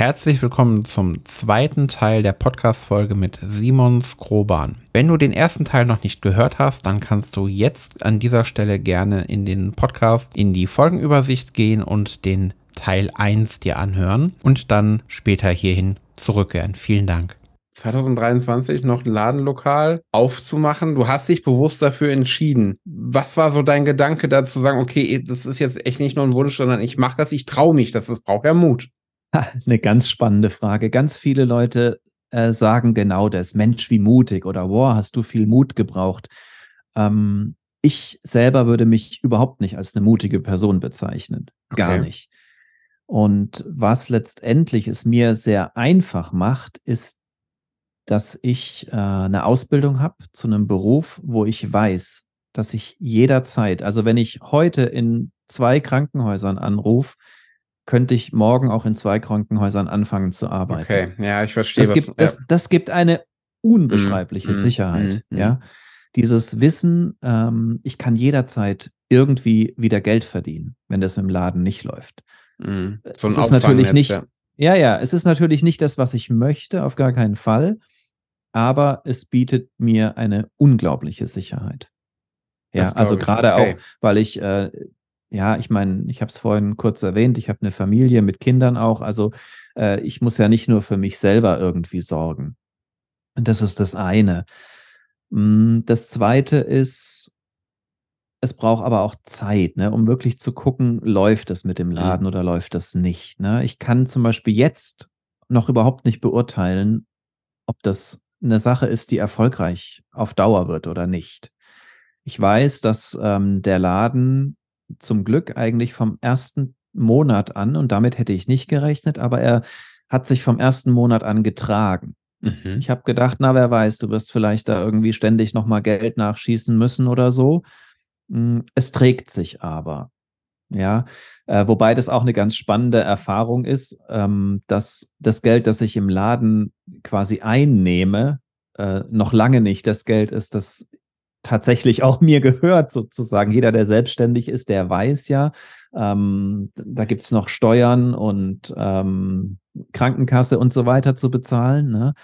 Herzlich willkommen zum zweiten Teil der Podcast-Folge mit Simon Skroban. Wenn du den ersten Teil noch nicht gehört hast, dann kannst du jetzt an dieser Stelle gerne in den Podcast in die Folgenübersicht gehen und den Teil 1 dir anhören und dann später hierhin zurückkehren. Vielen Dank. 2023 noch ein Ladenlokal aufzumachen. Du hast dich bewusst dafür entschieden. Was war so dein Gedanke dazu zu sagen, okay, das ist jetzt echt nicht nur ein Wunsch, sondern ich mache das, ich traue mich, das, braucht ja Mut. Eine ganz spannende Frage. Ganz viele Leute äh, sagen genau das. Mensch, wie mutig oder wow, hast du viel Mut gebraucht. Ähm, ich selber würde mich überhaupt nicht als eine mutige Person bezeichnen. Gar okay. nicht. Und was letztendlich es mir sehr einfach macht, ist, dass ich äh, eine Ausbildung habe zu einem Beruf, wo ich weiß, dass ich jederzeit, also wenn ich heute in zwei Krankenhäusern anrufe, könnte ich morgen auch in zwei Krankenhäusern anfangen zu arbeiten. Okay, ja, ich verstehe. Das, was, gibt, das, das gibt eine unbeschreibliche mm, Sicherheit. Mm, ja, dieses Wissen, ähm, ich kann jederzeit irgendwie wieder Geld verdienen, wenn das im Laden nicht läuft. Mm, so ein es ist natürlich nicht. Ja. ja, ja, es ist natürlich nicht das, was ich möchte, auf gar keinen Fall. Aber es bietet mir eine unglaubliche Sicherheit. Ja, also gerade okay. auch, weil ich äh, ja, ich meine, ich habe es vorhin kurz erwähnt, ich habe eine Familie mit Kindern auch. Also äh, ich muss ja nicht nur für mich selber irgendwie sorgen. Und das ist das eine. Hm, das zweite ist, es braucht aber auch Zeit, ne, um wirklich zu gucken, läuft es mit dem mhm. Laden oder läuft das nicht. Ne? Ich kann zum Beispiel jetzt noch überhaupt nicht beurteilen, ob das eine Sache ist, die erfolgreich auf Dauer wird oder nicht. Ich weiß, dass ähm, der Laden zum Glück eigentlich vom ersten Monat an, und damit hätte ich nicht gerechnet, aber er hat sich vom ersten Monat an getragen. Mhm. Ich habe gedacht, na, wer weiß, du wirst vielleicht da irgendwie ständig nochmal Geld nachschießen müssen oder so. Hm, es trägt sich aber. Ja, äh, wobei das auch eine ganz spannende Erfahrung ist, ähm, dass das Geld, das ich im Laden quasi einnehme, äh, noch lange nicht das Geld ist, das tatsächlich auch mir gehört, sozusagen. Jeder, der selbstständig ist, der weiß ja, ähm, da es noch Steuern und ähm, Krankenkasse und so weiter zu bezahlen. Ne?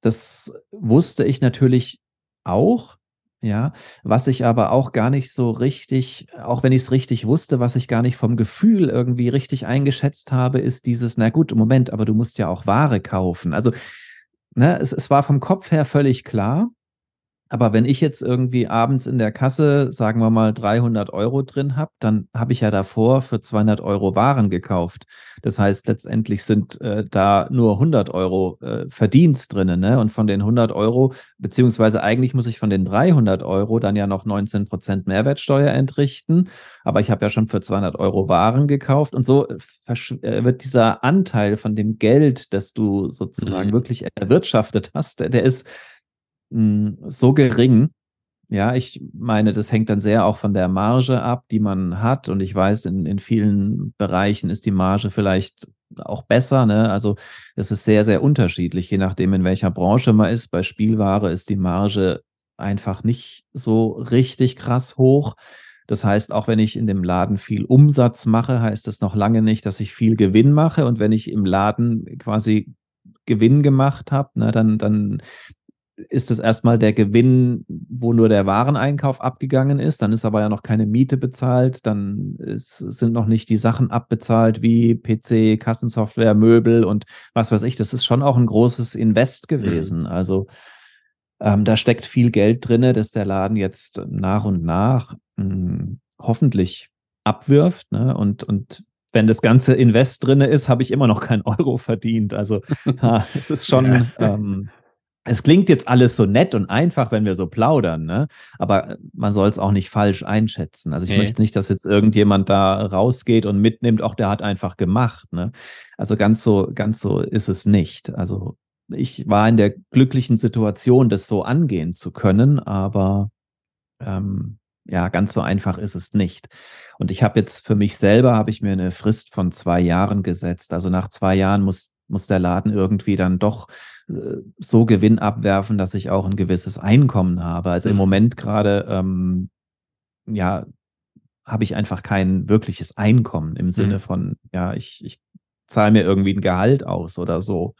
Das wusste ich natürlich auch. Ja, was ich aber auch gar nicht so richtig, auch wenn ich es richtig wusste, was ich gar nicht vom Gefühl irgendwie richtig eingeschätzt habe, ist dieses, na gut, Moment, aber du musst ja auch Ware kaufen. Also, ne, es, es war vom Kopf her völlig klar. Aber wenn ich jetzt irgendwie abends in der Kasse, sagen wir mal, 300 Euro drin habe, dann habe ich ja davor für 200 Euro Waren gekauft. Das heißt, letztendlich sind äh, da nur 100 Euro äh, Verdienst drin. Ne? Und von den 100 Euro, beziehungsweise eigentlich muss ich von den 300 Euro dann ja noch 19 Prozent Mehrwertsteuer entrichten. Aber ich habe ja schon für 200 Euro Waren gekauft. Und so äh, wird dieser Anteil von dem Geld, das du sozusagen mhm. wirklich erwirtschaftet hast, der ist hm, so gering. Ja, ich meine, das hängt dann sehr auch von der Marge ab, die man hat. Und ich weiß, in, in vielen Bereichen ist die Marge vielleicht auch besser. Ne? Also es ist sehr, sehr unterschiedlich, je nachdem, in welcher Branche man ist. Bei Spielware ist die Marge einfach nicht so richtig krass hoch. Das heißt, auch wenn ich in dem Laden viel Umsatz mache, heißt das noch lange nicht, dass ich viel Gewinn mache. Und wenn ich im Laden quasi Gewinn gemacht habe, ne, dann, dann ist es erstmal der Gewinn, wo nur der Wareneinkauf abgegangen ist. Dann ist aber ja noch keine Miete bezahlt. Dann ist, sind noch nicht die Sachen abbezahlt wie PC, Kassensoftware, Möbel und was weiß ich. Das ist schon auch ein großes Invest gewesen. Mhm. Also ähm, da steckt viel Geld drin, dass der Laden jetzt nach und nach mh, hm, hoffentlich abwirft. Ne? Und, und wenn das ganze Invest drin ist, habe ich immer noch keinen Euro verdient. Also ha, es ist schon. Ähm, es klingt jetzt alles so nett und einfach, wenn wir so plaudern, ne? Aber man soll es auch nicht falsch einschätzen. Also ich nee. möchte nicht, dass jetzt irgendjemand da rausgeht und mitnimmt, auch der hat einfach gemacht, ne? Also ganz so, ganz so ist es nicht. Also ich war in der glücklichen Situation, das so angehen zu können, aber ähm, ja, ganz so einfach ist es nicht. Und ich habe jetzt für mich selber, habe ich mir eine Frist von zwei Jahren gesetzt. Also nach zwei Jahren muss, muss der Laden irgendwie dann doch so Gewinn abwerfen, dass ich auch ein gewisses Einkommen habe. Also im mhm. Moment gerade, ähm, ja, habe ich einfach kein wirkliches Einkommen im Sinne mhm. von, ja, ich, ich zahle mir irgendwie ein Gehalt aus oder so.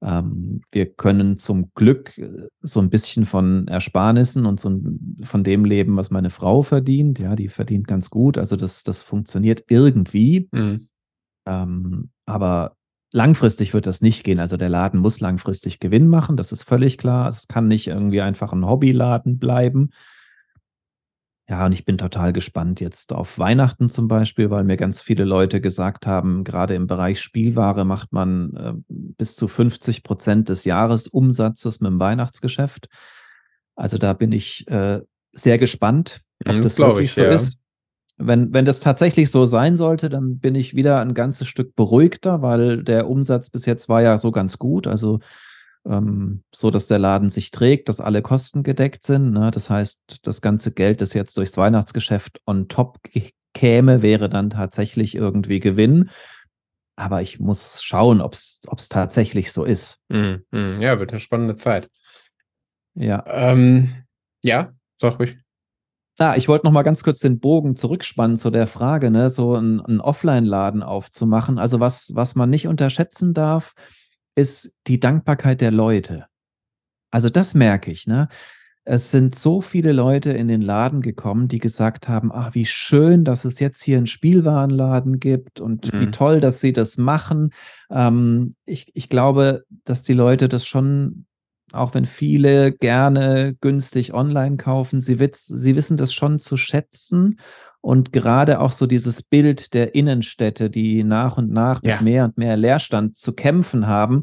Ähm, wir können zum Glück äh, so ein bisschen von Ersparnissen und so von dem leben, was meine Frau verdient. Ja, die verdient ganz gut. Also das, das funktioniert irgendwie. Mhm. Ähm, aber langfristig wird das nicht gehen. Also der Laden muss langfristig Gewinn machen. Das ist völlig klar. Es kann nicht irgendwie einfach ein Hobbyladen bleiben. Ja, und ich bin total gespannt jetzt auf Weihnachten zum Beispiel, weil mir ganz viele Leute gesagt haben, gerade im Bereich Spielware macht man äh, bis zu 50 Prozent des Jahresumsatzes mit dem Weihnachtsgeschäft. Also da bin ich äh, sehr gespannt, ob mhm, das wirklich ich, so ja. ist. Wenn, wenn das tatsächlich so sein sollte, dann bin ich wieder ein ganzes Stück beruhigter, weil der Umsatz bis jetzt war ja so ganz gut. Also ähm, so dass der Laden sich trägt, dass alle Kosten gedeckt sind. Ne? Das heißt, das ganze Geld, das jetzt durchs Weihnachtsgeschäft on top käme, wäre dann tatsächlich irgendwie Gewinn. Aber ich muss schauen, ob es tatsächlich so ist. Mm, mm, ja, wird eine spannende Zeit. Ja. Ähm, ja, sag ruhig. Ah, ich wollte noch mal ganz kurz den Bogen zurückspannen zu der Frage, ne, so einen Offline-Laden aufzumachen. Also was, was man nicht unterschätzen darf, ist die Dankbarkeit der Leute. Also das merke ich, ne? Es sind so viele Leute in den Laden gekommen, die gesagt haben, ach, wie schön, dass es jetzt hier einen Spielwarenladen gibt und mhm. wie toll, dass sie das machen. Ähm, ich, ich glaube, dass die Leute das schon, auch wenn viele gerne günstig online kaufen, sie, witz, sie wissen das schon zu schätzen und gerade auch so dieses Bild der Innenstädte, die nach und nach ja. mit mehr und mehr Leerstand zu kämpfen haben,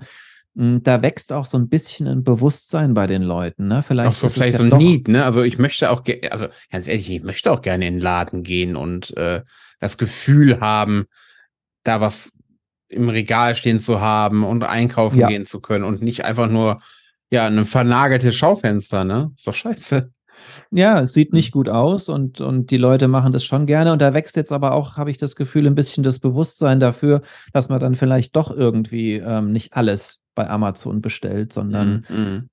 hm, da wächst auch so ein bisschen ein Bewusstsein bei den Leuten. Ne? Vielleicht auch so, vielleicht ja so ein Need, ne? Also ich möchte auch, also ganz ehrlich, ich möchte auch gerne in den Laden gehen und äh, das Gefühl haben, da was im Regal stehen zu haben und einkaufen ja. gehen zu können und nicht einfach nur ja ein vernageltes Schaufenster, ne? Ist doch scheiße. Ja, es sieht nicht hm. gut aus und, und die Leute machen das schon gerne. Und da wächst jetzt aber auch, habe ich das Gefühl, ein bisschen das Bewusstsein dafür, dass man dann vielleicht doch irgendwie ähm, nicht alles bei Amazon bestellt, sondern mhm.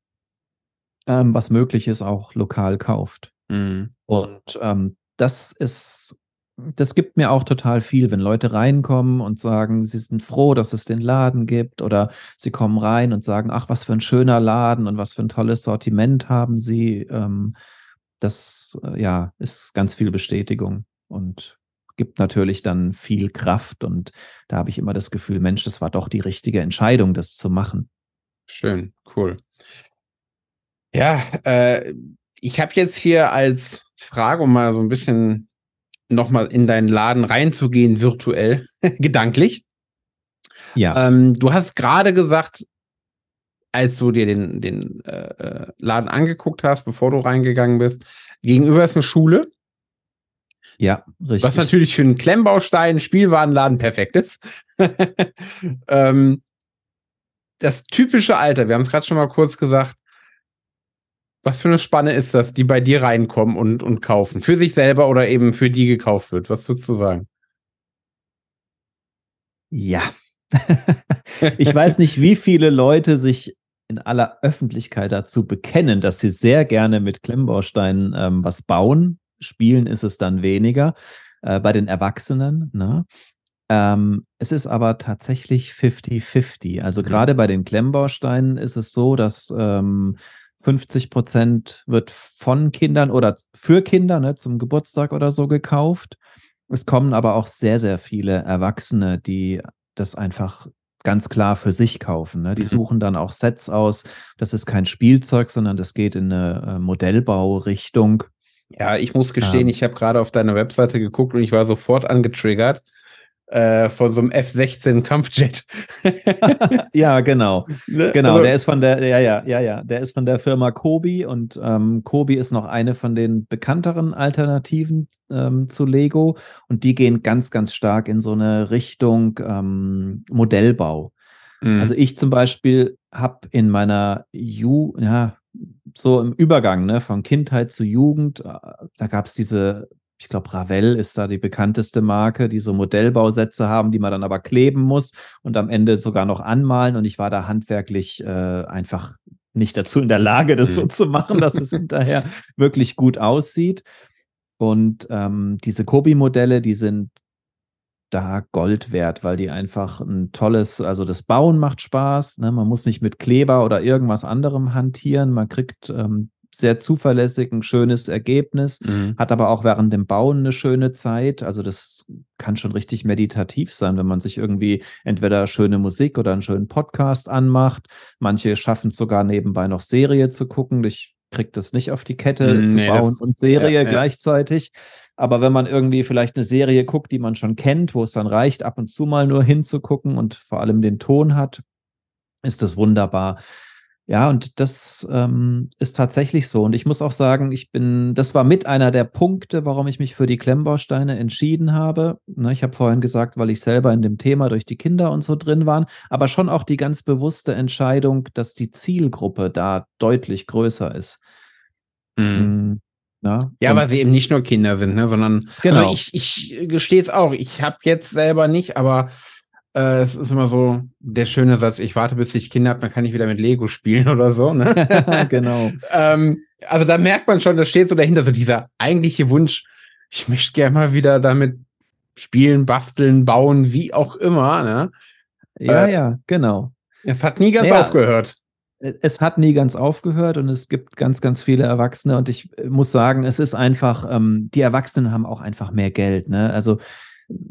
ähm, was möglich ist, auch lokal kauft. Mhm. Und ähm, das ist das gibt mir auch total viel, wenn Leute reinkommen und sagen, sie sind froh, dass es den Laden gibt oder sie kommen rein und sagen, ach, was für ein schöner Laden und was für ein tolles Sortiment haben sie. Ähm, das äh, ja ist ganz viel Bestätigung und gibt natürlich dann viel Kraft und da habe ich immer das Gefühl, Mensch, das war doch die richtige Entscheidung, das zu machen. Schön, cool. Ja, äh, ich habe jetzt hier als Frage, um mal so ein bisschen nochmal in deinen Laden reinzugehen, virtuell, gedanklich. Ja. Ähm, du hast gerade gesagt, als du dir den, den äh, äh, Laden angeguckt hast, bevor du reingegangen bist, gegenüber ist eine Schule. Ja, richtig. Was natürlich für einen Klemmbaustein, Spielwarenladen perfekt ist. ähm, das typische Alter, wir haben es gerade schon mal kurz gesagt, was für eine Spanne ist das, die bei dir reinkommen und, und kaufen? Für sich selber oder eben für die gekauft wird? Was würdest du sagen? Ja. ich weiß nicht, wie viele Leute sich in aller Öffentlichkeit dazu bekennen, dass sie sehr gerne mit Klemmbausteinen ähm, was bauen. Spielen ist es dann weniger äh, bei den Erwachsenen. Ne? Ähm, es ist aber tatsächlich 50-50. Also mhm. gerade bei den Klemmbausteinen ist es so, dass ähm, 50 Prozent wird von Kindern oder für Kinder ne, zum Geburtstag oder so gekauft. Es kommen aber auch sehr, sehr viele Erwachsene, die das einfach ganz klar für sich kaufen. Ne? Die mhm. suchen dann auch Sets aus. Das ist kein Spielzeug, sondern das geht in eine äh, Modellbaurichtung. Ja, ich muss gestehen, ähm, ich habe gerade auf deine Webseite geguckt und ich war sofort angetriggert äh, von so einem F-16 Kampfjet. ja, genau. Ne? Genau, also, der ist von der, ja, ja, ja, ja, der ist von der Firma Kobi und ähm, Kobi ist noch eine von den bekannteren Alternativen ähm, zu Lego und die gehen ganz, ganz stark in so eine Richtung ähm, Modellbau. Mhm. Also ich zum Beispiel habe in meiner Ju, ja, so im Übergang, ne, von Kindheit zu Jugend, äh, da gab es diese ich glaube, Ravel ist da die bekannteste Marke, die so Modellbausätze haben, die man dann aber kleben muss und am Ende sogar noch anmalen. Und ich war da handwerklich äh, einfach nicht dazu in der Lage, das so mhm. zu machen, dass es hinterher wirklich gut aussieht. Und ähm, diese Kobi-Modelle, die sind da Gold wert, weil die einfach ein tolles, also das Bauen macht Spaß. Ne? Man muss nicht mit Kleber oder irgendwas anderem hantieren. Man kriegt ähm, sehr zuverlässig ein schönes Ergebnis, mhm. hat aber auch während dem Bauen eine schöne Zeit. Also das kann schon richtig meditativ sein, wenn man sich irgendwie entweder schöne Musik oder einen schönen Podcast anmacht. Manche schaffen es sogar nebenbei noch Serie zu gucken. Ich kriege das nicht auf die Kette zu nee, bauen das, und Serie ja, gleichzeitig. Aber wenn man irgendwie vielleicht eine Serie guckt, die man schon kennt, wo es dann reicht, ab und zu mal nur hinzugucken und vor allem den Ton hat, ist das wunderbar. Ja, und das ähm, ist tatsächlich so. Und ich muss auch sagen, ich bin, das war mit einer der Punkte, warum ich mich für die Klemmbausteine entschieden habe. Ne, ich habe vorhin gesagt, weil ich selber in dem Thema durch die Kinder und so drin waren, aber schon auch die ganz bewusste Entscheidung, dass die Zielgruppe da deutlich größer ist. Mhm. Hm, ja, ja weil sie eben nicht nur Kinder sind, ne, sondern genau. Also ich, ich gestehe es auch. Ich habe jetzt selber nicht, aber äh, es ist immer so der schöne Satz, ich warte, bis ich Kinder habe, dann kann ich wieder mit Lego spielen oder so. Ne? genau. ähm, also da merkt man schon, da steht so dahinter, so dieser eigentliche Wunsch, ich möchte gerne mal wieder damit spielen, basteln, bauen, wie auch immer. Ne? Ja, äh, ja, genau. Es hat nie ganz ja, aufgehört. Es hat nie ganz aufgehört und es gibt ganz, ganz viele Erwachsene und ich muss sagen, es ist einfach, ähm, die Erwachsenen haben auch einfach mehr Geld. Ne? Also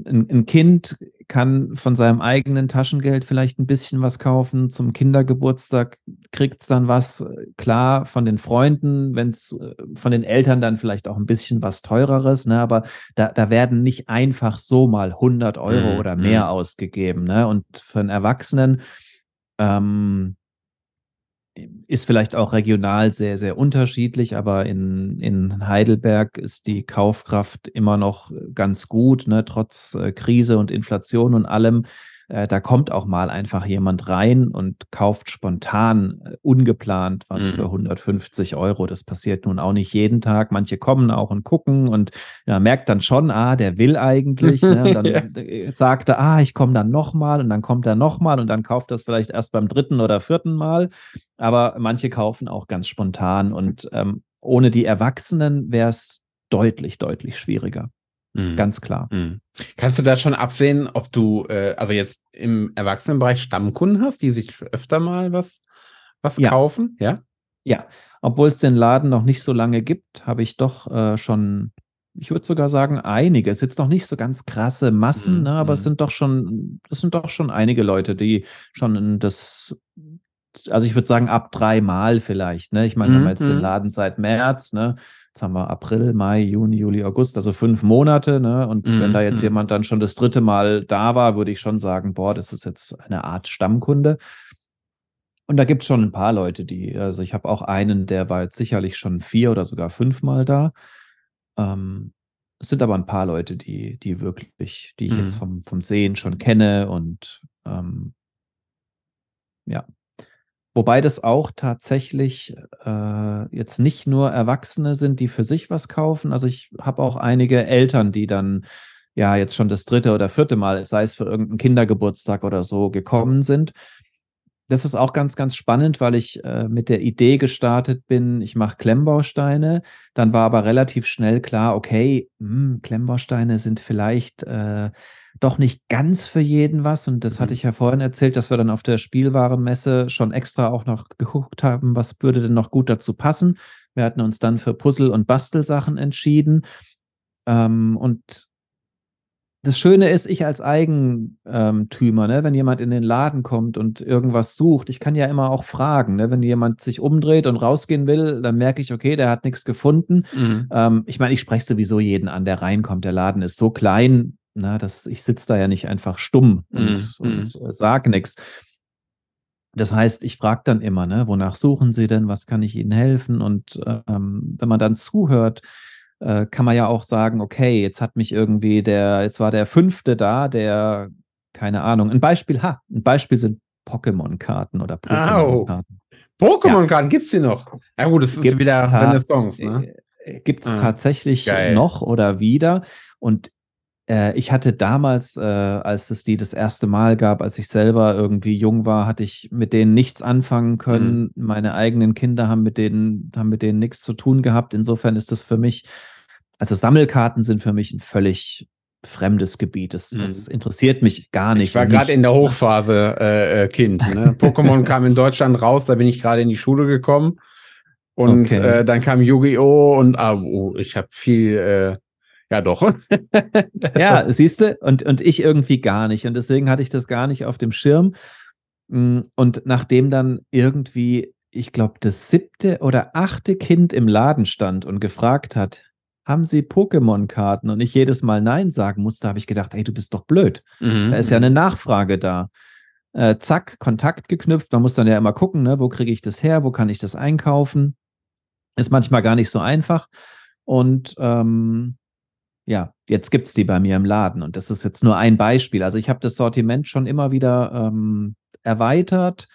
ein, ein, Kind kann von seinem eigenen Taschengeld vielleicht ein bisschen was kaufen. Zum Kindergeburtstag kriegt es dann was, klar, von den Freunden, wenn es äh, von den Eltern dann vielleicht auch ein bisschen was teureres, ne? aber da, da werden nicht einfach so mal 100 Euro mhm. oder mehr mhm. ausgegeben. Ne? Und für einen Erwachsenen, ähm, ist vielleicht auch regional sehr, sehr unterschiedlich, aber in, in Heidelberg ist die Kaufkraft immer noch ganz gut, ne, trotz äh, Krise und Inflation und allem. Äh, da kommt auch mal einfach jemand rein und kauft spontan, äh, ungeplant was mhm. für 150 Euro. Das passiert nun auch nicht jeden Tag. Manche kommen auch und gucken und ja, merkt dann schon, ah, der will eigentlich. ne? Und dann ja. Äh, sagt er, ah, ich komme dann nochmal und dann kommt er nochmal und dann kauft das vielleicht erst beim dritten oder vierten Mal. Aber manche kaufen auch ganz spontan und ähm, ohne die Erwachsenen wäre es deutlich, deutlich schwieriger. Mhm. Ganz klar. Mhm. Kannst du da schon absehen, ob du, äh, also jetzt im Erwachsenenbereich Stammkunden hast, die sich öfter mal was, was ja. kaufen? Ja. Ja, obwohl es den Laden noch nicht so lange gibt, habe ich doch äh, schon, ich würde sogar sagen, einige. Es sind jetzt noch nicht so ganz krasse Massen, mhm. ne, aber es mhm. sind doch schon, es sind doch schon einige Leute, die schon das, also ich würde sagen, ab dreimal vielleicht. Ne? Ich meine, wir haben jetzt den mhm. Laden seit März, ne? Jetzt haben wir April, Mai, Juni, Juli, August, also fünf Monate. Ne? Und mm, wenn da jetzt mm. jemand dann schon das dritte Mal da war, würde ich schon sagen, boah, das ist jetzt eine Art Stammkunde. Und da gibt es schon ein paar Leute, die, also ich habe auch einen, der war jetzt sicherlich schon vier oder sogar fünfmal da. Ähm, es sind aber ein paar Leute, die, die wirklich, die ich mm. jetzt vom, vom Sehen schon kenne und ähm, ja, Wobei das auch tatsächlich äh, jetzt nicht nur Erwachsene sind, die für sich was kaufen. Also ich habe auch einige Eltern, die dann ja jetzt schon das dritte oder vierte Mal, sei es für irgendeinen Kindergeburtstag oder so, gekommen sind. Das ist auch ganz, ganz spannend, weil ich äh, mit der Idee gestartet bin, ich mache Klemmbausteine. Dann war aber relativ schnell klar, okay, mh, hm, Klemmbausteine sind vielleicht äh, doch nicht ganz für jeden was. Und das mhm. hatte ich ja vorhin erzählt, dass wir dann auf der Spielwarenmesse schon extra auch noch geguckt haben, was würde denn noch gut dazu passen. Wir hatten uns dann für Puzzle- und Bastelsachen entschieden. Ähm, und das Schöne ist, ich als Eigentümer, ne, wenn jemand in den Laden kommt und irgendwas sucht, ich kann ja immer auch fragen. Ne, wenn jemand sich umdreht und rausgehen will, dann merke ich, okay, der hat nichts gefunden. Mhm. Ähm, ich meine, ich spreche sowieso jeden an, der reinkommt. Der Laden ist so klein, na, das, ich sitze da ja nicht einfach stumm und, mm, und mm. sag nichts. Das heißt, ich frage dann immer, ne, wonach suchen Sie denn? Was kann ich Ihnen helfen? Und ähm, wenn man dann zuhört, äh, kann man ja auch sagen, okay, jetzt hat mich irgendwie der, jetzt war der fünfte da, der, keine Ahnung, ein Beispiel, ha, ein Beispiel sind Pokémon-Karten oder Pokémon-Karten. Pokémon-Karten ja. gibt es die noch? Ja gut, das ist gibt's wieder Renaissance, ne? Äh, gibt es ah, tatsächlich geil. noch oder wieder. Und äh, ich hatte damals, äh, als es die das erste Mal gab, als ich selber irgendwie jung war, hatte ich mit denen nichts anfangen können. Mhm. Meine eigenen Kinder haben mit denen, haben mit denen nichts zu tun gehabt. Insofern ist das für mich, also Sammelkarten sind für mich ein völlig fremdes Gebiet. Das, das mhm. interessiert mich gar nicht. Ich war gerade in der Hochphase äh, äh, Kind. Ne? Pokémon kam in Deutschland raus, da bin ich gerade in die Schule gekommen. Und okay. äh, dann kam Yu-Gi-Oh! und ah, oh, ich habe viel, äh, ja doch. ja, siehst du, und, und ich irgendwie gar nicht. Und deswegen hatte ich das gar nicht auf dem Schirm. Mm, und nachdem dann irgendwie, ich glaube, das siebte oder achte Kind im Laden stand und gefragt hat, haben Sie Pokémon-Karten? Und ich jedes Mal Nein sagen musste, habe ich gedacht, ey, du bist doch blöd. Mhm. Da ist ja eine Nachfrage da. Äh, zack, Kontakt geknüpft. Man muss dann ja immer gucken, ne, wo kriege ich das her, wo kann ich das einkaufen. Ist manchmal gar nicht so einfach. Und ähm, ja, jetzt gibt es die bei mir im Laden. Und das ist jetzt nur ein Beispiel. Also ich habe das Sortiment schon immer wieder ähm, erweitert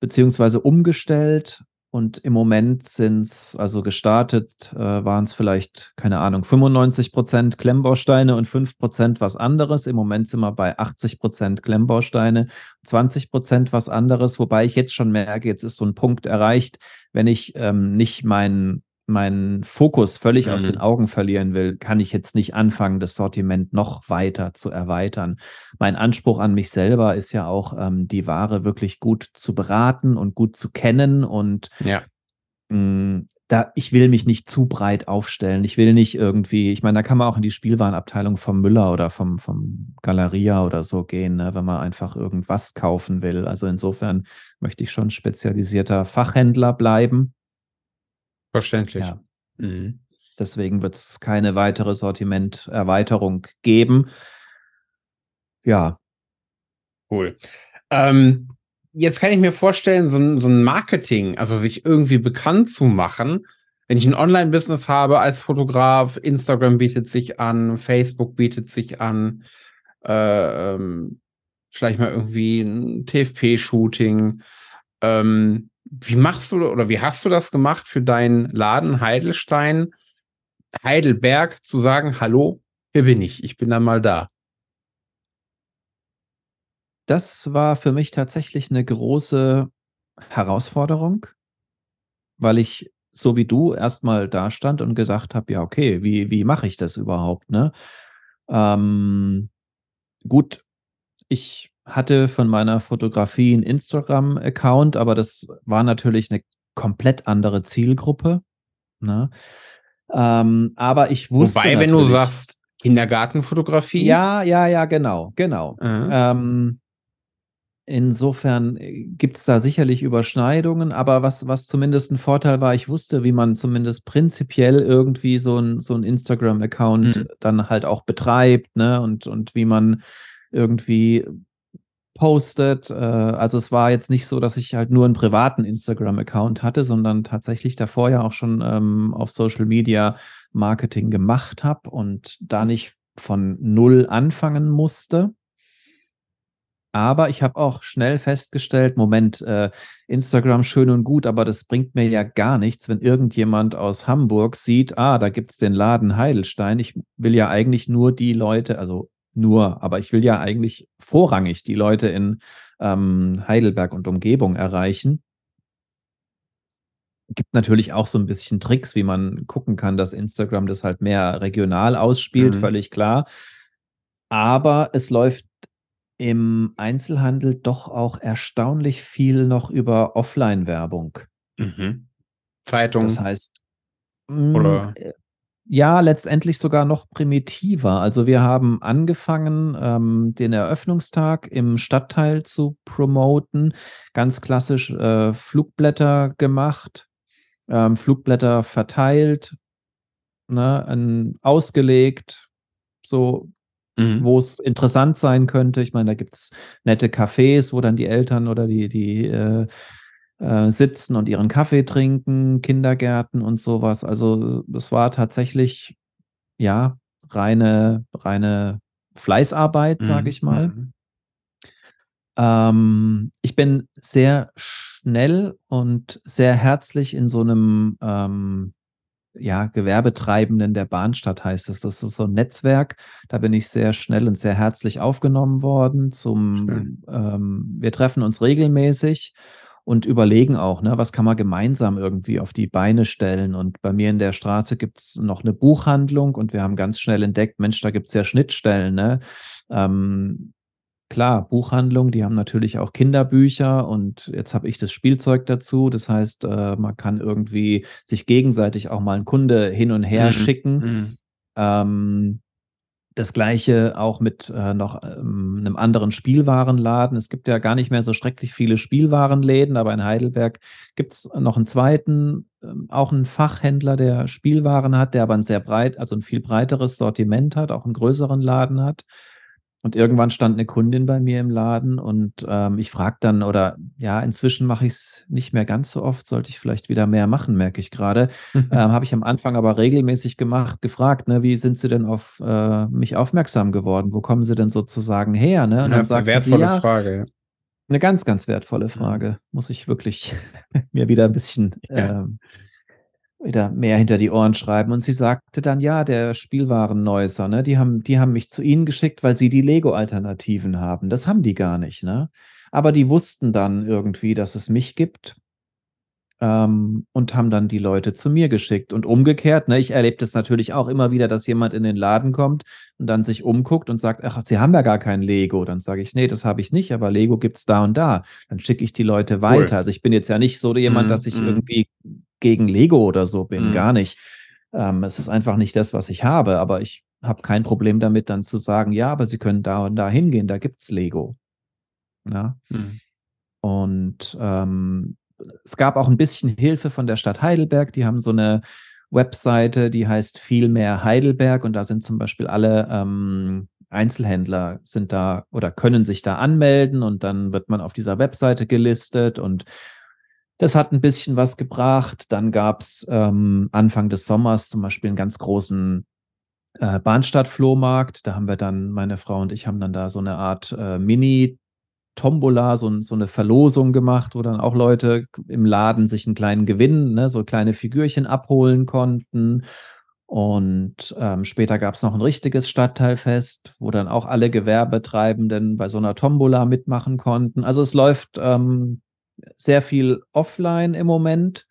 beziehungsweise umgestellt und im Moment sind es, also gestartet, äh, waren es vielleicht, keine Ahnung, 95 Prozent Klemmbausteine und 5 Prozent was anderes. Im Moment sind wir bei 80 Prozent Klemmbausteine, 20 Prozent was anderes, wobei ich jetzt schon merke, jetzt ist so ein Punkt erreicht, wenn ich ähm, nicht meinen meinen Fokus völlig mhm. aus den Augen verlieren will, kann ich jetzt nicht anfangen, das Sortiment noch weiter zu erweitern. Mein Anspruch an mich selber ist ja auch, ähm, die Ware wirklich gut zu beraten und gut zu kennen und ja. mh, mm, da, ich will mich nicht zu breit aufstellen. Ich will nicht irgendwie, ich meine, da kann man auch in die Spielwarenabteilung vom Müller oder vom, vom Galeria oder so gehen, ne, wenn man einfach irgendwas kaufen will. Also insofern möchte ich schon spezialisierter Fachhändler bleiben. Verständlich. Ja. Mhm. Deswegen wird es keine weitere Sortimenterweiterung geben. Ja. Cool. Ähm, jetzt kann ich mir vorstellen, so ein, so ein Marketing, also sich irgendwie bekannt zu machen, wenn ich ein Online-Business habe als Fotograf, Instagram bietet sich an, Facebook bietet sich an, äh, ähm, vielleicht mal irgendwie ein TFP-Shooting. Ähm, wie machst du oder wie hast du das gemacht für deinen Laden Heidelstein, Heidelberg zu sagen, hallo, hier bin ich, ich bin dann mal da? Das war für mich tatsächlich eine große Herausforderung, weil ich so wie du erstmal da stand und gesagt habe, ja, okay, wie, wie mache ich das überhaupt? Ne? Ähm, gut, ich hatte von meiner Fotografie einen Instagram-Account, aber das war natürlich eine komplett andere Zielgruppe. Ne? Ähm, aber ich wusste. Wobei, wenn du sagst, Kindergartenfotografie. Ja, ja, ja, genau, genau. Mhm. Ähm, insofern äh, gibt es da sicherlich Überschneidungen, aber was, was zumindest ein Vorteil war, ich wusste, wie man zumindest prinzipiell irgendwie so ein, so ein Instagram-Account mhm. dann halt auch betreibt, ne? Und, und wie man irgendwie postet. Äh, also es war jetzt nicht so, dass ich halt nur einen privaten Instagram-Account hatte, sondern tatsächlich davor ja auch schon ähm, auf Social Media Marketing gemacht habe und da nicht von null anfangen musste. Aber ich habe auch schnell festgestellt, Moment, äh, Instagram schön und gut, aber das bringt mir ja gar nichts, wenn irgendjemand aus Hamburg sieht, ah, da gibt es den Laden Heidelstein. Ich will ja eigentlich nur die Leute, also nur, aber ich will ja eigentlich vorrangig die Leute in ähm, Heidelberg und Umgebung erreichen. Gibt natürlich auch so ein bisschen Tricks, wie man gucken kann, dass Instagram das halt mehr regional ausspielt, mhm. völlig klar. Aber es läuft im Einzelhandel doch auch erstaunlich viel noch über Offline-Werbung. Mhm. Zeitung. Das heißt, oder? Ja, letztendlich sogar noch primitiver. Also wir haben angefangen, ähm, den Eröffnungstag im Stadtteil zu promoten. Ganz klassisch äh, Flugblätter gemacht, ähm, Flugblätter verteilt, ne, ausgelegt, so mhm. wo es interessant sein könnte. Ich meine, da gibt es nette Cafés, wo dann die Eltern oder die, die äh, äh, sitzen und ihren Kaffee trinken, Kindergärten und sowas. Also es war tatsächlich, ja, reine, reine Fleißarbeit, mhm. sage ich mal. Mhm. Ähm, ich bin sehr schnell und sehr herzlich in so einem ähm, ja, Gewerbetreibenden der Bahnstadt heißt es. Das ist so ein Netzwerk. Da bin ich sehr schnell und sehr herzlich aufgenommen worden. Zum, ähm, wir treffen uns regelmäßig und überlegen auch, ne, was kann man gemeinsam irgendwie auf die Beine stellen. Und bei mir in der Straße gibt es noch eine Buchhandlung und wir haben ganz schnell entdeckt, Mensch, da gibt es ja Schnittstellen. Ne? Ähm, klar, Buchhandlung, die haben natürlich auch Kinderbücher und jetzt habe ich das Spielzeug dazu. Das heißt, äh, man kann irgendwie sich gegenseitig auch mal einen Kunde hin und her mhm. schicken. Mhm. Ähm, das gleiche auch mit äh, noch ähm, einem anderen Spielwarenladen. Es gibt ja gar nicht mehr so schrecklich viele Spielwarenläden, aber in Heidelberg gibt es noch einen zweiten, äh, auch einen Fachhändler, der Spielwaren hat, der aber ein sehr breit, also ein viel breiteres Sortiment hat, auch einen größeren Laden hat. Und irgendwann stand eine Kundin bei mir im Laden und ähm, ich frage dann, oder ja, inzwischen mache ich es nicht mehr ganz so oft, sollte ich vielleicht wieder mehr machen, merke ich gerade. Mhm. Ähm, Habe ich am Anfang aber regelmäßig gemacht, gefragt, ne, wie sind Sie denn auf äh, mich aufmerksam geworden? Wo kommen Sie denn sozusagen her? Ne? Und ja, dann sagt eine wertvolle sie, ja, Frage. Eine ganz, ganz wertvolle Frage. Mhm. Muss ich wirklich mir wieder ein bisschen ja. ähm, wieder mehr hinter die Ohren schreiben. Und sie sagte dann, ja, der Spielwarenneusser, ne, die haben, die haben mich zu ihnen geschickt, weil sie die Lego-Alternativen haben. Das haben die gar nicht, ne? Aber die wussten dann irgendwie, dass es mich gibt ähm, und haben dann die Leute zu mir geschickt. Und umgekehrt, ne, ich erlebe das natürlich auch immer wieder, dass jemand in den Laden kommt und dann sich umguckt und sagt, ach, sie haben ja gar kein Lego. Dann sage ich, nee, das habe ich nicht, aber Lego gibt es da und da. Dann schicke ich die Leute weiter. Cool. Also ich bin jetzt ja nicht so jemand, mm, dass ich mm. irgendwie gegen Lego oder so bin, mhm. gar nicht. Ähm, es ist einfach nicht das, was ich habe, aber ich habe kein Problem damit, dann zu sagen, ja, aber Sie können da und da hingehen, da gibt es Lego. Ja. Mhm. Und ähm, es gab auch ein bisschen Hilfe von der Stadt Heidelberg. Die haben so eine Webseite, die heißt viel mehr Heidelberg und da sind zum Beispiel alle ähm, Einzelhändler sind da oder können sich da anmelden und dann wird man auf dieser Webseite gelistet und das hat ein bisschen was gebracht. Dann gab es ähm, Anfang des Sommers zum Beispiel einen ganz großen äh, Bahnstadt-Flohmarkt. Da haben wir dann, meine Frau und ich haben dann da so eine Art äh, Mini- Tombola, so, so, eine Verlosung gemacht, wo dann auch Leute im Laden sich einen kleinen Gewinn, ne, so kleine Figürchen abholen konnten. Und ähm, später gab es noch ein richtiges Stadtteilfest, wo dann auch alle Gewerbetreibenden bei so einer Tombola mitmachen konnten. Also es läuft ähm, sehr viel offline im Moment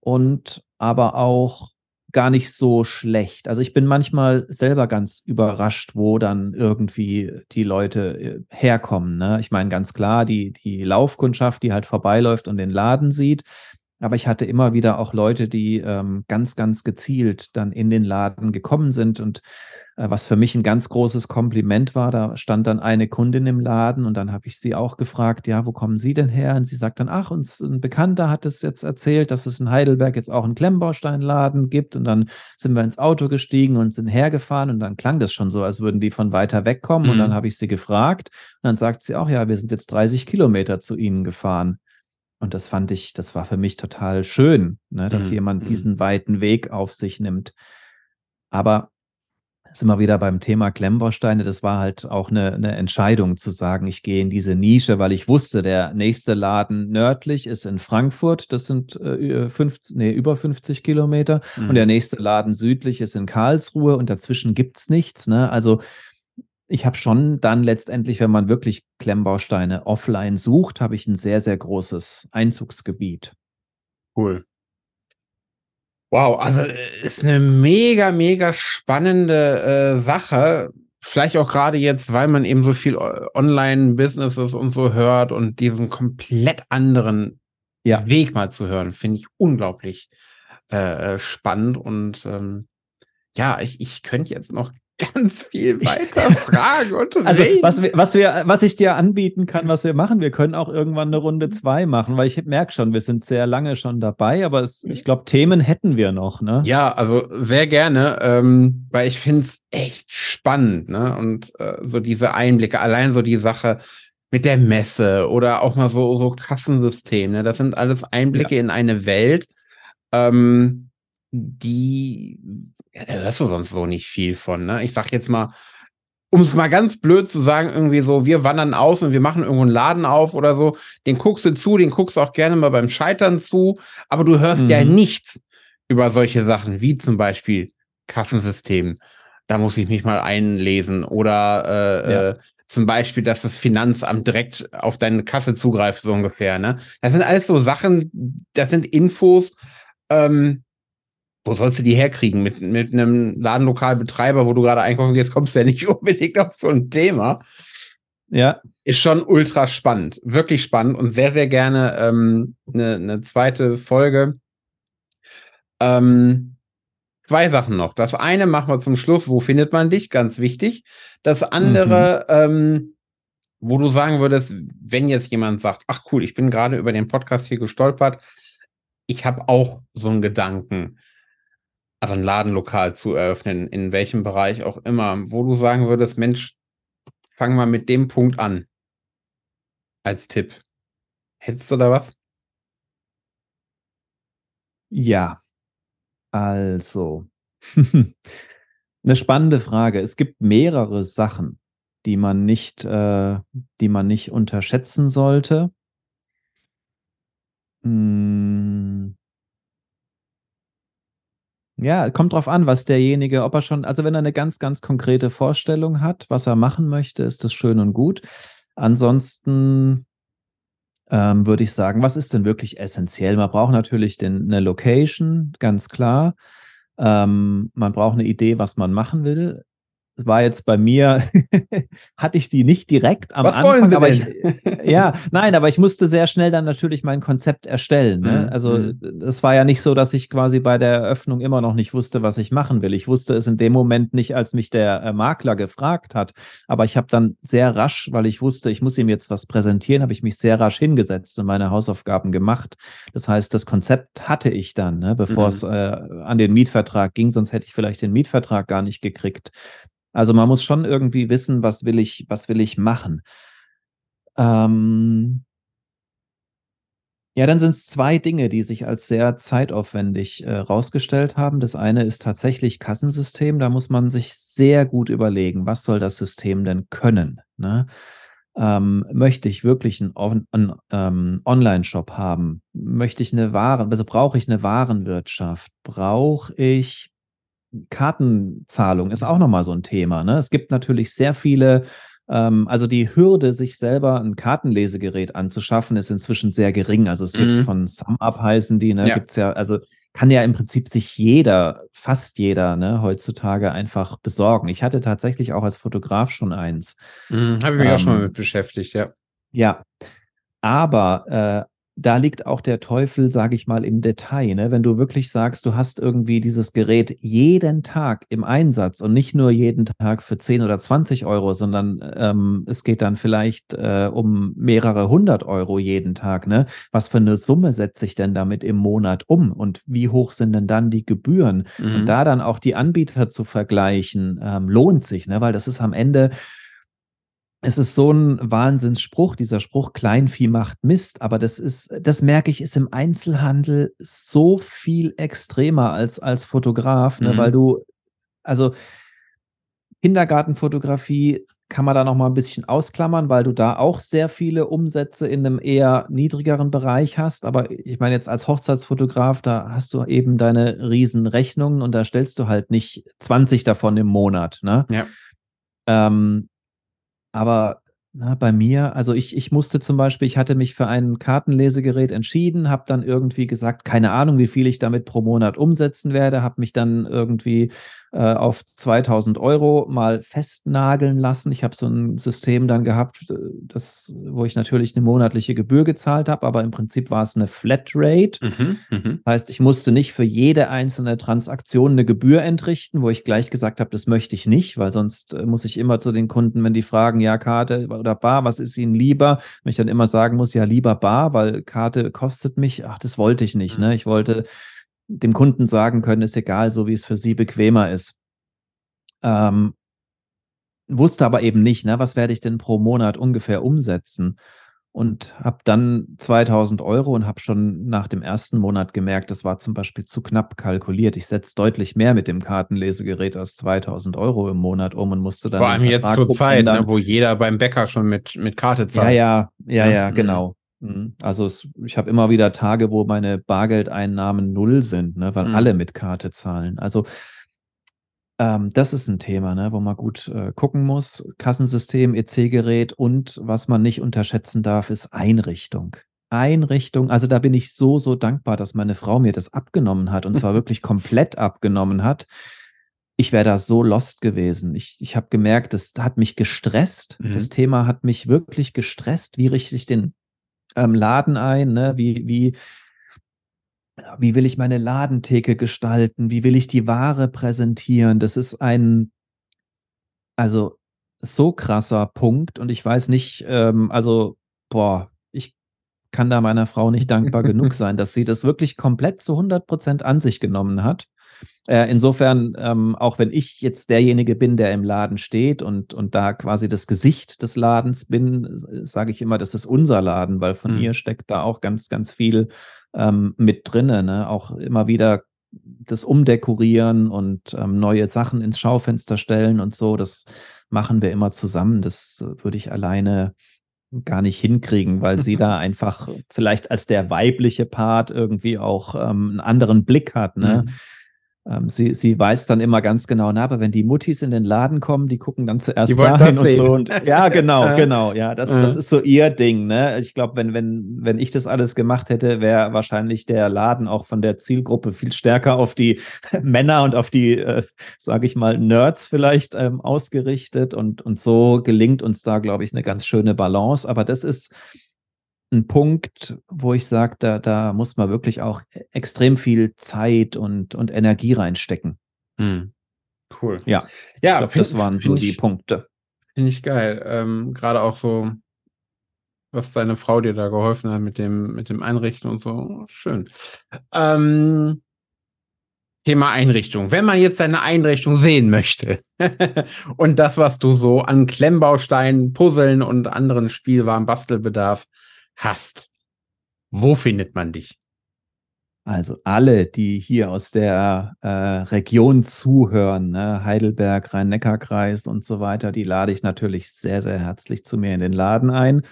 und aber auch gar nicht so schlecht. Also ich bin manchmal selber ganz überrascht, wo dann irgendwie die Leute äh, herkommen. Ne? Ich meine, ganz klar, die, die Laufkundschaft, die halt vorbeiläuft und den Laden sieht. Aber ich hatte immer wieder auch Leute, die ähm, ganz, ganz gezielt dann in den Laden gekommen sind und was für mich ein ganz großes Kompliment war. Da stand dann eine Kundin im Laden und dann habe ich sie auch gefragt, ja, wo kommen Sie denn her? Und sie sagt dann, ach, uns ein Bekannter hat es jetzt erzählt, dass es in Heidelberg jetzt auch einen Klemmbausteinladen gibt. Und dann sind wir ins Auto gestiegen und sind hergefahren und dann klang das schon so, als würden die von weiter weg kommen. Mhm. Und dann mhm. habe ich sie gefragt und dann sagt sie auch, ja, wir sind jetzt 30 Kilometer zu Ihnen gefahren. Und das fand ich, das war für mich total schön, ne, dass mhm. jemand mhm. diesen weiten Weg auf sich nimmt. Aber sind wir wieder beim Thema Klemmbausteine. Das war halt auch eine, eine, Entscheidung zu sagen, ich gehe in diese Nische, weil ich wusste, der nächste Laden nördlich ist in Frankfurt. Das sind äh, 50, nee, über 50 Kilometer. Mhm. Und der nächste Laden südlich ist in Karlsruhe und dazwischen gibt es nichts. Ne? Also ich habe schon dann letztendlich, wenn man wirklich Klemmbausteine offline sucht, habe ich ein sehr, sehr großes Einzugsgebiet. Cool. Wow, also äh, ist eine mega, mega spannende äh, Sache. Vielleicht auch gerade jetzt, weil man eben so viel Online-Businesses und so hört und diesen komplett anderen ja. Weg mal zu hören, finde ich unglaublich äh, äh spannend. Und ähm, ja, ich, ich könnte jetzt noch ganz viel weiter fragen und Also was, wir, was, wir, was ich dir anbieten kann, was wir machen, wir können auch irgendwann eine Runde zwei machen, weil ich merke schon, wir sind sehr lange schon dabei, aber es, ich glaube, Themen hätten wir noch, ne? Ja, also sehr gerne, ähm, weil ich finde es echt spannend, ne? Und äh, so diese Einblicke, allein so die Sache mit der Messe oder auch mal so, so Kassensystem, ne? Das sind alles Einblicke ja. in eine Welt, ähm, die ja, da hörst du sonst so nicht viel von. Ne? Ich sag jetzt mal, um es mal ganz blöd zu sagen, irgendwie so, wir wandern aus und wir machen irgendwo einen Laden auf oder so, den guckst du zu, den guckst du auch gerne mal beim Scheitern zu, aber du hörst mhm. ja nichts über solche Sachen, wie zum Beispiel Kassensystem. Da muss ich mich mal einlesen oder äh, ja. äh, zum Beispiel, dass das Finanzamt direkt auf deine Kasse zugreift, so ungefähr. Ne? Das sind alles so Sachen, das sind Infos, ähm, wo sollst du die herkriegen? Mit, mit einem Ladenlokalbetreiber, wo du gerade einkaufen gehst, kommst du ja nicht unbedingt auf so ein Thema. Ja. Ist schon ultra spannend. Wirklich spannend und sehr, sehr gerne ähm, eine, eine zweite Folge. Ähm, zwei Sachen noch. Das eine machen wir zum Schluss. Wo findet man dich? Ganz wichtig. Das andere, mhm. ähm, wo du sagen würdest, wenn jetzt jemand sagt, ach cool, ich bin gerade über den Podcast hier gestolpert, ich habe auch so einen Gedanken also ein Ladenlokal zu eröffnen, in welchem Bereich auch immer, wo du sagen würdest, Mensch, fang mal mit dem Punkt an. Als Tipp. Hättest du da was? Ja. Also. Eine spannende Frage. Es gibt mehrere Sachen, die man nicht, äh, die man nicht unterschätzen sollte. Hm. Ja, kommt drauf an, was derjenige, ob er schon, also wenn er eine ganz, ganz konkrete Vorstellung hat, was er machen möchte, ist das schön und gut. Ansonsten ähm, würde ich sagen, was ist denn wirklich essentiell? Man braucht natürlich den, eine Location, ganz klar. Ähm, man braucht eine Idee, was man machen will war jetzt bei mir, hatte ich die nicht direkt am Was Anfang, aber ich, ja, nein, aber ich musste sehr schnell dann natürlich mein Konzept erstellen. Ne? Mhm. Also mhm. es war ja nicht so, dass ich quasi bei der Eröffnung immer noch nicht wusste, was ich machen will. Ich wusste es in dem Moment nicht, als mich der äh, Makler gefragt hat. Aber ich habe dann sehr rasch, weil ich wusste, ich muss ihm jetzt was präsentieren, habe ich mich sehr rasch hingesetzt und meine Hausaufgaben gemacht. Das heißt, das Konzept hatte ich dann, ne, bevor mhm. es äh, an den Mietvertrag ging, sonst hätte ich vielleicht den Mietvertrag gar nicht gekriegt. Also man muss schon irgendwie wissen, was will ich, was will ich machen. Ähm ja, dann sind es zwei Dinge, die sich als sehr zeitaufwendig äh, rausgestellt haben. Das eine ist tatsächlich Kassensystem. Da muss man sich sehr gut überlegen, was soll das System denn können? Ne? Ähm, möchte ich wirklich einen, einen ähm, Online-Shop haben? Möchte ich eine Waren, also brauche ich eine Warenwirtschaft? Brauche ich Kartenzahlung ist auch nochmal so ein Thema. Ne? Es gibt natürlich sehr viele, ähm, also die Hürde, sich selber ein Kartenlesegerät anzuschaffen, ist inzwischen sehr gering. Also es gibt mhm. von SumUp heißen die, ne, ja. gibt's ja, also kann ja im Prinzip sich jeder, fast jeder, ne, heutzutage einfach besorgen. Ich hatte tatsächlich auch als Fotograf schon eins. Mhm, Habe ich mich ähm, auch schon mal mit beschäftigt, ja. Ja. Aber äh, da liegt auch der Teufel, sage ich mal, im Detail. Ne? Wenn du wirklich sagst, du hast irgendwie dieses Gerät jeden Tag im Einsatz und nicht nur jeden Tag für 10 oder 20 Euro, sondern ähm, es geht dann vielleicht äh, um mehrere hundert Euro jeden Tag. Ne? Was für eine Summe setze ich denn damit im Monat um und wie hoch sind denn dann die Gebühren? Mhm. Und da dann auch die Anbieter zu vergleichen, ähm, lohnt sich, ne? weil das ist am Ende es ist so ein Wahnsinnsspruch, dieser Spruch, Kleinvieh macht Mist, aber das ist, das merke ich, ist im Einzelhandel so viel extremer als als Fotograf, ne, mhm. weil du, also Kindergartenfotografie kann man da noch mal ein bisschen ausklammern, weil du da auch sehr viele Umsätze in einem eher niedrigeren Bereich hast. Aber ich meine jetzt als Hochzeitsfotograf, da hast du eben deine riesen Rechnungen und da stellst du halt nicht 20 davon im Monat. Ne? Ja. Ähm, aber na, bei mir, also ich, ich musste zum Beispiel, ich hatte mich für ein Kartenlesegerät entschieden, habe dann irgendwie gesagt, keine Ahnung, wie viel ich damit pro Monat umsetzen werde, habe mich dann irgendwie äh, auf 2000 Euro mal festnageln lassen. Ich habe so ein System dann gehabt, äh, das, wo ich natürlich eine monatliche Gebühr gezahlt habe, aber im Prinzip war es eine Flatrate. Mhm, mh. Das heißt, ich musste nicht für jede einzelne Transaktion eine Gebühr entrichten, wo ich gleich gesagt habe, das möchte ich nicht, weil sonst äh, muss ich immer zu den Kunden, wenn die fragen, ja, Karte oder Bar, was ist Ihnen lieber? Wenn ich dann immer sagen muss, ja, lieber Bar, weil Karte kostet mich, ach, das wollte ich nicht. Ne? Mhm. Ich wollte dem Kunden sagen können, ist egal, so wie es für sie bequemer ist. Ähm, wusste aber eben nicht, ne, was werde ich denn pro Monat ungefähr umsetzen? Und habe dann 2000 Euro und habe schon nach dem ersten Monat gemerkt, das war zum Beispiel zu knapp kalkuliert. Ich setze deutlich mehr mit dem Kartenlesegerät als 2000 Euro im Monat um und musste dann. Vor allem jetzt zur Zeit, ne, wo jeder beim Bäcker schon mit, mit Karte zahlt. Ja, ja, ja, ja, mhm. genau. Mhm. Also es, ich habe immer wieder Tage, wo meine Bargeldeinnahmen null sind, ne, weil mhm. alle mit Karte zahlen. Also ähm, das ist ein Thema, ne, wo man gut äh, gucken muss. Kassensystem, EC-Gerät und was man nicht unterschätzen darf, ist Einrichtung. Einrichtung, also da bin ich so, so dankbar, dass meine Frau mir das abgenommen hat und zwar wirklich komplett abgenommen hat. Ich wäre da so lost gewesen. Ich, ich habe gemerkt, das hat mich gestresst. Mhm. Das Thema hat mich wirklich gestresst. Wie richte ich den ähm, Laden ein? Ne? Wie, wie, wie will ich meine Ladentheke gestalten? Wie will ich die Ware präsentieren? Das ist ein, also so krasser Punkt und ich weiß nicht, ähm, also, boah, ich kann da meiner Frau nicht dankbar genug sein, dass sie das wirklich komplett zu 100 Prozent an sich genommen hat. Äh, insofern, ähm, auch wenn ich jetzt derjenige bin, der im Laden steht und, und da quasi das Gesicht des Ladens bin, sage ich immer, das ist unser Laden, weil von mhm. ihr steckt da auch ganz, ganz viel ähm, mit drinne. Ne? Auch immer wieder das Umdekorieren und ähm, neue Sachen ins Schaufenster stellen und so. Das machen wir immer zusammen. Das würde ich alleine gar nicht hinkriegen, weil sie da einfach vielleicht als der weibliche Part irgendwie auch ähm, einen anderen Blick hat. Ne? Mhm ähm, sie, sie weiß dann immer ganz genau, na, aber wenn die Muttis in den Laden kommen, die gucken dann zuerst dahin und so. Und, ja, genau, genau. Ja, das, das ist so ihr Ding. Ne? Ich glaube, wenn, wenn, wenn ich das alles gemacht hätte, wäre wahrscheinlich der Laden auch von der Zielgruppe viel stärker auf die Männer und auf die, äh, sage ich mal, Nerds vielleicht ähm, ausgerichtet. Und, und so gelingt uns da, glaube ich, eine ganz schöne Balance. Aber das ist ein Punkt, wo ich sage, da, da muss man wirklich auch extrem viel Zeit und, und Energie reinstecken. Hm. Cool. Ja, ja glaub, das waren so die Punkte. Finde ich geil. Ähm, Gerade auch so, was deine Frau dir da geholfen hat mit dem, mit dem Einrichten und so. Schön. Ähm, Thema Einrichtung. Wenn man jetzt deine Einrichtung sehen möchte und das, was du so an Klemmbausteinen, Puzzeln und anderen Spielwaren, Bastelbedarf hast, wo findet man dich? Also alle, die hier aus der äh, Region zuhören, ne, Heidelberg, Rhein-Neckar-Kreis und so weiter, die lade ich natürlich sehr, sehr herzlich zu mir in den Laden ein.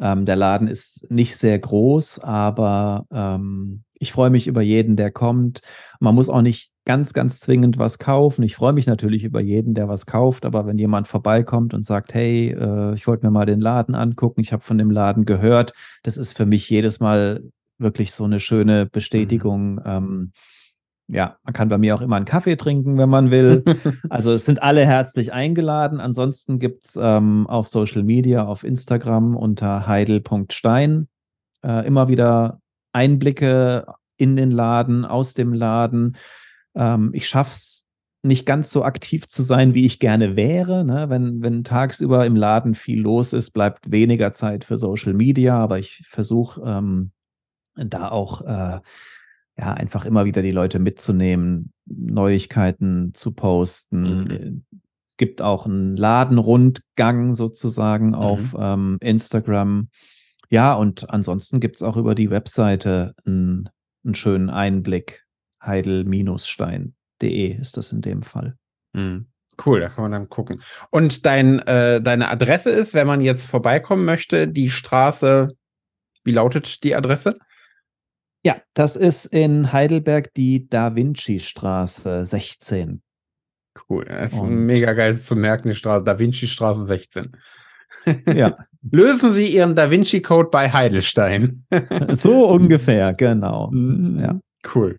Ähm, der Laden ist nicht sehr groß, aber ähm, ich freue mich über jeden, der kommt. Man muss auch nicht ganz, ganz zwingend was kaufen. Ich freue mich natürlich über jeden, der was kauft, aber wenn jemand vorbeikommt und sagt, hey, äh, ich wollte mir mal den Laden angucken, ich habe von dem Laden gehört, das ist für mich jedes Mal wirklich so eine schöne Bestätigung. Mhm. Ähm, ja, man kann bei mir auch immer einen Kaffee trinken, wenn man will. also es sind alle herzlich eingeladen. Ansonsten gibt es ähm, auf Social Media, auf Instagram unter heidel.stein äh, immer wieder Einblicke in den Laden, aus dem Laden. Ähm, ich schaffe es nicht ganz so aktiv zu sein, wie ich gerne wäre. Ne? Wenn, wenn tagsüber im Laden viel los ist, bleibt weniger Zeit für Social Media, aber ich versuche ähm, da auch äh, ja einfach immer wieder die Leute mitzunehmen, Neuigkeiten zu posten. Mhm. Es gibt auch einen Ladenrundgang sozusagen mhm. auf ähm, Instagram. Ja, und ansonsten gibt es auch über die Webseite einen, einen schönen Einblick. Heidel-stein.de ist das in dem Fall. Mhm. Cool, da kann man dann gucken. Und dein, äh, deine Adresse ist, wenn man jetzt vorbeikommen möchte, die Straße, wie lautet die Adresse? Ja, das ist in Heidelberg die Da Vinci Straße 16. Cool, das ist Und mega geil zu merken, die Straße, Da Vinci Straße 16. Ja. Lösen Sie Ihren Da Vinci Code bei Heidelstein. so ungefähr, genau. Ja. Cool.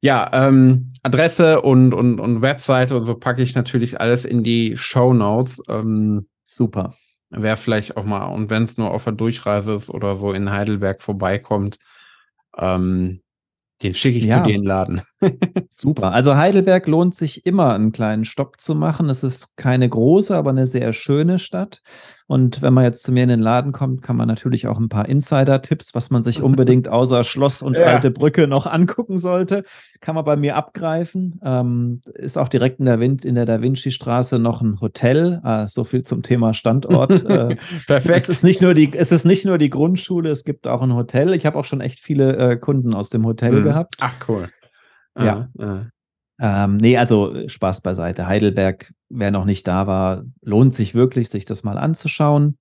Ja, ähm, Adresse und, und, und Webseite und so packe ich natürlich alles in die Show Notes. Ähm, Super. Wäre vielleicht auch mal, und wenn es nur auf der Durchreise ist oder so in Heidelberg vorbeikommt, ähm, den schicke ich ja. zu den Laden. Super. Also Heidelberg lohnt sich immer, einen kleinen Stopp zu machen. Es ist keine große, aber eine sehr schöne Stadt. Und wenn man jetzt zu mir in den Laden kommt, kann man natürlich auch ein paar Insider-Tipps, was man sich unbedingt außer Schloss und ja. alte Brücke noch angucken sollte, kann man bei mir abgreifen. Ähm, ist auch direkt in der, Wind, in der Da Vinci-Straße noch ein Hotel. Äh, so viel zum Thema Standort. äh, Perfekt. Es ist, nicht nur die, es ist nicht nur die Grundschule, es gibt auch ein Hotel. Ich habe auch schon echt viele äh, Kunden aus dem Hotel mhm. gehabt. Ach, cool. Ja. Ah, ah. Ähm, nee, also Spaß beiseite. Heidelberg, wer noch nicht da war, lohnt sich wirklich, sich das mal anzuschauen.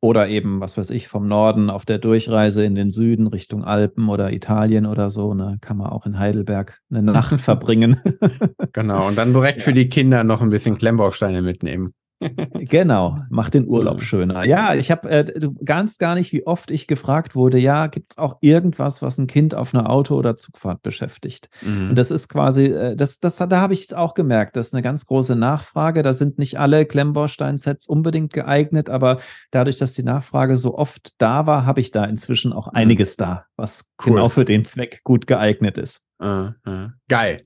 Oder eben, was weiß ich, vom Norden auf der Durchreise in den Süden Richtung Alpen oder Italien oder so, ne, kann man auch in Heidelberg eine Nacht verbringen. genau, und dann direkt ja. für die Kinder noch ein bisschen Klemmbausteine mitnehmen genau, macht den Urlaub schöner. Ja, ich habe äh, ganz gar nicht, wie oft ich gefragt wurde, ja, gibt es auch irgendwas, was ein Kind auf einer Auto- oder Zugfahrt beschäftigt? Mhm. Und das ist quasi, äh, das, das, da habe ich auch gemerkt, das ist eine ganz große Nachfrage. Da sind nicht alle Klemmbaustein-Sets unbedingt geeignet, aber dadurch, dass die Nachfrage so oft da war, habe ich da inzwischen auch mhm. einiges da, was cool. genau für den Zweck gut geeignet ist. Uh, uh. Geil.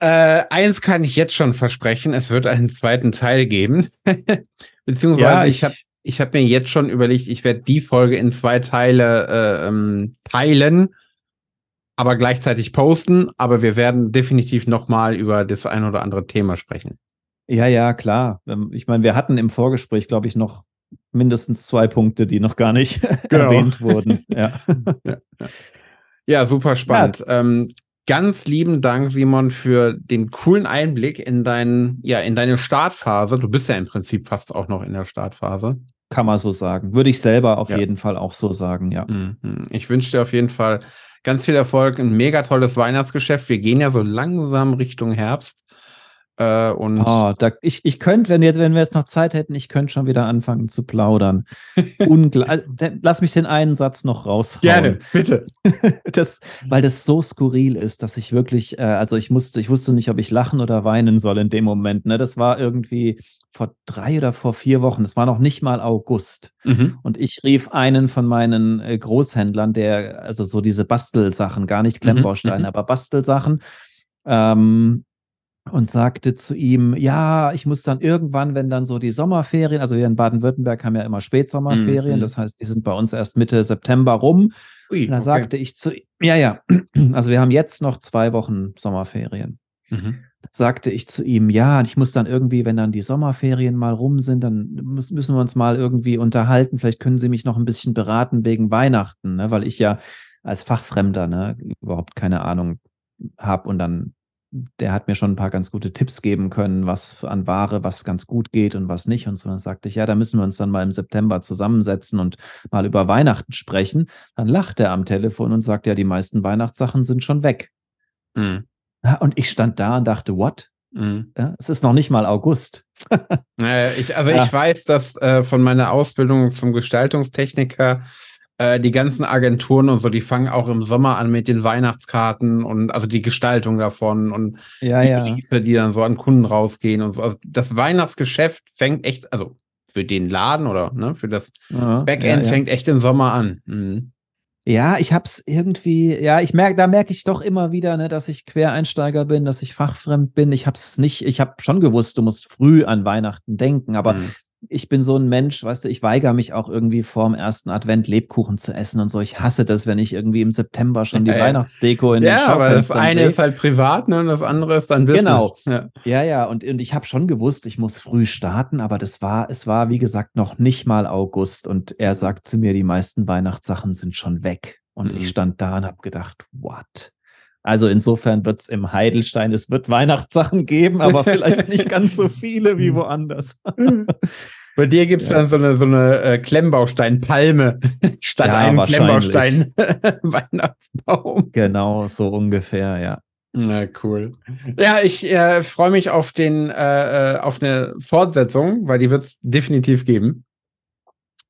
Äh, eins kann ich jetzt schon versprechen, es wird einen zweiten Teil geben. Beziehungsweise ja, ich, ich habe ich hab mir jetzt schon überlegt, ich werde die Folge in zwei Teile äh, ähm, teilen, aber gleichzeitig posten. Aber wir werden definitiv nochmal über das ein oder andere Thema sprechen. Ja, ja, klar. Ähm, ich meine, wir hatten im Vorgespräch, glaube ich, noch mindestens zwei Punkte, die noch gar nicht genau. erwähnt wurden. Ja. ja, ja. super spannend. Ähm, ganz lieben Dank, Simon, für den coolen Einblick in dein, ja, in deine Startphase. Du bist ja im Prinzip fast auch noch in der Startphase. Kann man so sagen. Würde ich selber auf ja. jeden Fall auch so sagen, ja. Mhm. Ich wünsche dir auf jeden Fall ganz viel Erfolg, ein mega tolles Weihnachtsgeschäft. Wir gehen ja so langsam Richtung Herbst. Äh, und oh, da, ich, ich könnte, wenn, wenn wir jetzt noch Zeit hätten, ich könnte schon wieder anfangen zu plaudern. Ungl also, lass mich den einen Satz noch raushauen. Gerne, bitte. das, weil das so skurril ist, dass ich wirklich, äh, also ich musste, ich wusste nicht, ob ich lachen oder weinen soll in dem Moment. Ne? Das war irgendwie vor drei oder vor vier Wochen. Das war noch nicht mal August. Mhm. Und ich rief einen von meinen äh, Großhändlern, der, also so diese Bastelsachen, gar nicht mhm, Klemmbausteine, mhm. aber Bastelsachen, ähm, und sagte zu ihm, ja, ich muss dann irgendwann, wenn dann so die Sommerferien, also wir in Baden-Württemberg haben ja immer Spätsommerferien, mhm. das heißt, die sind bei uns erst Mitte September rum. Ui, und da okay. sagte ich zu ihm, ja, ja, also wir haben jetzt noch zwei Wochen Sommerferien. Mhm. sagte ich zu ihm, ja, ich muss dann irgendwie, wenn dann die Sommerferien mal rum sind, dann müssen wir uns mal irgendwie unterhalten. Vielleicht können Sie mich noch ein bisschen beraten wegen Weihnachten, ne? weil ich ja als Fachfremder ne, überhaupt keine Ahnung habe und dann der hat mir schon ein paar ganz gute Tipps geben können, was an Ware, was ganz gut geht und was nicht. Und so dann sagte ich, ja, da müssen wir uns dann mal im September zusammensetzen und mal über Weihnachten sprechen. Dann lacht er am Telefon und sagt, ja, die meisten Weihnachtssachen sind schon weg. Mhm. Und ich stand da und dachte, what? Mhm. Ja, es ist noch nicht mal August. ich, also ja. ich weiß, dass äh, von meiner Ausbildung zum Gestaltungstechniker äh, die ganzen Agenturen und so, die fangen auch im Sommer an mit den Weihnachtskarten und also die Gestaltung davon und ja, die ja. Briefe, die dann so an Kunden rausgehen und so. Also das Weihnachtsgeschäft fängt echt, also für den Laden oder ne, für das ja, Backend fängt echt im Sommer an. Mhm. Ja, ich hab's irgendwie, ja, ich merke, da merke ich doch immer wieder, ne, dass ich Quereinsteiger bin, dass ich fachfremd bin. Ich hab's nicht, ich habe schon gewusst, du musst früh an Weihnachten denken, aber mhm ich bin so ein Mensch, weißt du, ich weigere mich auch irgendwie vorm ersten Advent Lebkuchen zu essen und so. Ich hasse das, wenn ich irgendwie im September schon die ja, Weihnachtsdeko in ja, den Ja, aber das eine ist halt privat ne, und das andere ist dann Business. Genau. Ja, ja, ja. Und, und ich habe schon gewusst, ich muss früh starten, aber das war, es war, wie gesagt, noch nicht mal August. Und er sagt zu mir, die meisten Weihnachtssachen sind schon weg. Und mhm. ich stand da und habe gedacht, what? Also insofern wird es im Heidelstein, es wird Weihnachtssachen geben, aber vielleicht nicht ganz so viele wie woanders. Bei dir gibt es ja. dann so eine, so eine äh, Klemmbaustein-Palme statt ja, einem Klemmbaustein-Weihnachtsbaum. Genau, so ungefähr, ja. Na cool. Ja, ich äh, freue mich auf den äh, äh auf eine Fortsetzung, weil die wird es definitiv geben.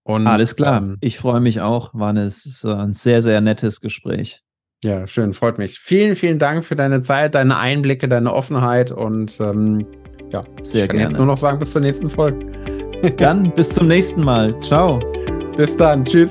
Und, Alles klar. Ähm, ich freue mich auch. War eine, ein sehr, sehr nettes Gespräch. Ja, schön, freut mich. Vielen, vielen Dank für deine Zeit, deine Einblicke, deine Offenheit und ähm, ja, sehr ich kann gerne. jetzt nur noch sagen, bis zur nächsten Folge. Dann bis zum nächsten Mal. Ciao. Bis dann. Tschüss.